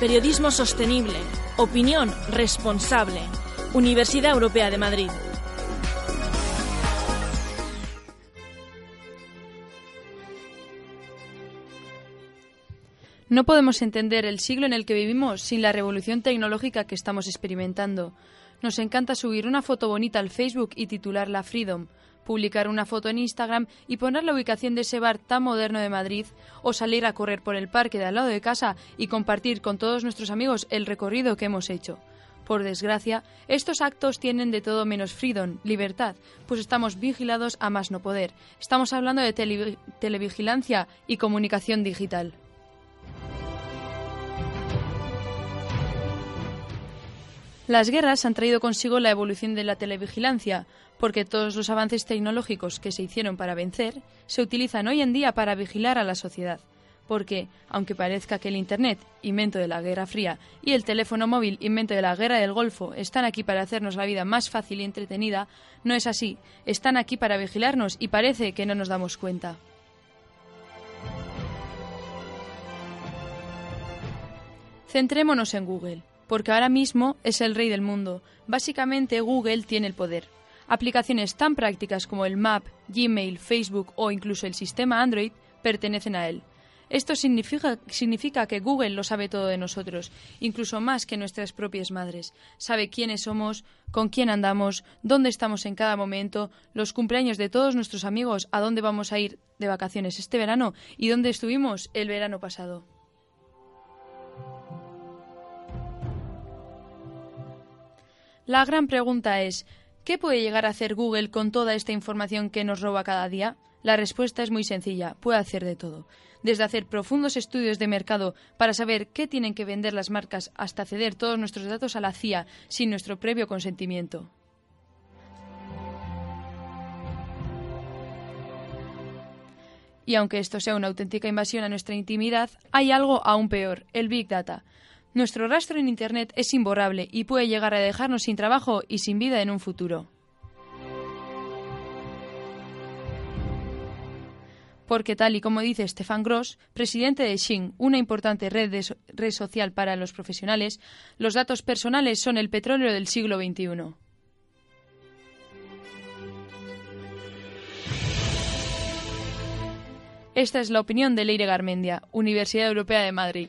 Periodismo sostenible. Opinión responsable. Universidad Europea de Madrid. No podemos entender el siglo en el que vivimos sin la revolución tecnológica que estamos experimentando. Nos encanta subir una foto bonita al Facebook y titularla Freedom, publicar una foto en Instagram y poner la ubicación de ese bar tan moderno de Madrid, o salir a correr por el parque de al lado de casa y compartir con todos nuestros amigos el recorrido que hemos hecho. Por desgracia, estos actos tienen de todo menos freedom, libertad, pues estamos vigilados a más no poder. Estamos hablando de tele televigilancia y comunicación digital. Las guerras han traído consigo la evolución de la televigilancia, porque todos los avances tecnológicos que se hicieron para vencer se utilizan hoy en día para vigilar a la sociedad. Porque, aunque parezca que el Internet, invento de la Guerra Fría, y el teléfono móvil, invento de la Guerra del Golfo, están aquí para hacernos la vida más fácil y entretenida, no es así. Están aquí para vigilarnos y parece que no nos damos cuenta. Centrémonos en Google porque ahora mismo es el rey del mundo. Básicamente Google tiene el poder. Aplicaciones tan prácticas como el Map, Gmail, Facebook o incluso el sistema Android pertenecen a él. Esto significa, significa, que Google lo sabe todo de nosotros, incluso más que nuestras propias madres. Sabe quiénes somos, con quién andamos, dónde estamos en cada momento, los cumpleaños de todos nuestros amigos, a dónde vamos a ir de vacaciones este verano y dónde estuvimos el verano pasado. La gran pregunta es, ¿qué puede llegar a hacer Google con toda esta información que nos roba cada día? La respuesta es muy sencilla, puede hacer de todo. Desde hacer profundos estudios de mercado para saber qué tienen que vender las marcas hasta ceder todos nuestros datos a la CIA sin nuestro previo consentimiento. Y aunque esto sea una auténtica invasión a nuestra intimidad, hay algo aún peor, el Big Data. Nuestro rastro en Internet es imborrable y puede llegar a dejarnos sin trabajo y sin vida en un futuro. Porque tal y como dice Stefan Gross, presidente de Xing, una importante red, red social para los profesionales, los datos personales son el petróleo del siglo XXI. Esta es la opinión de Leire Garmendia, Universidad Europea de Madrid.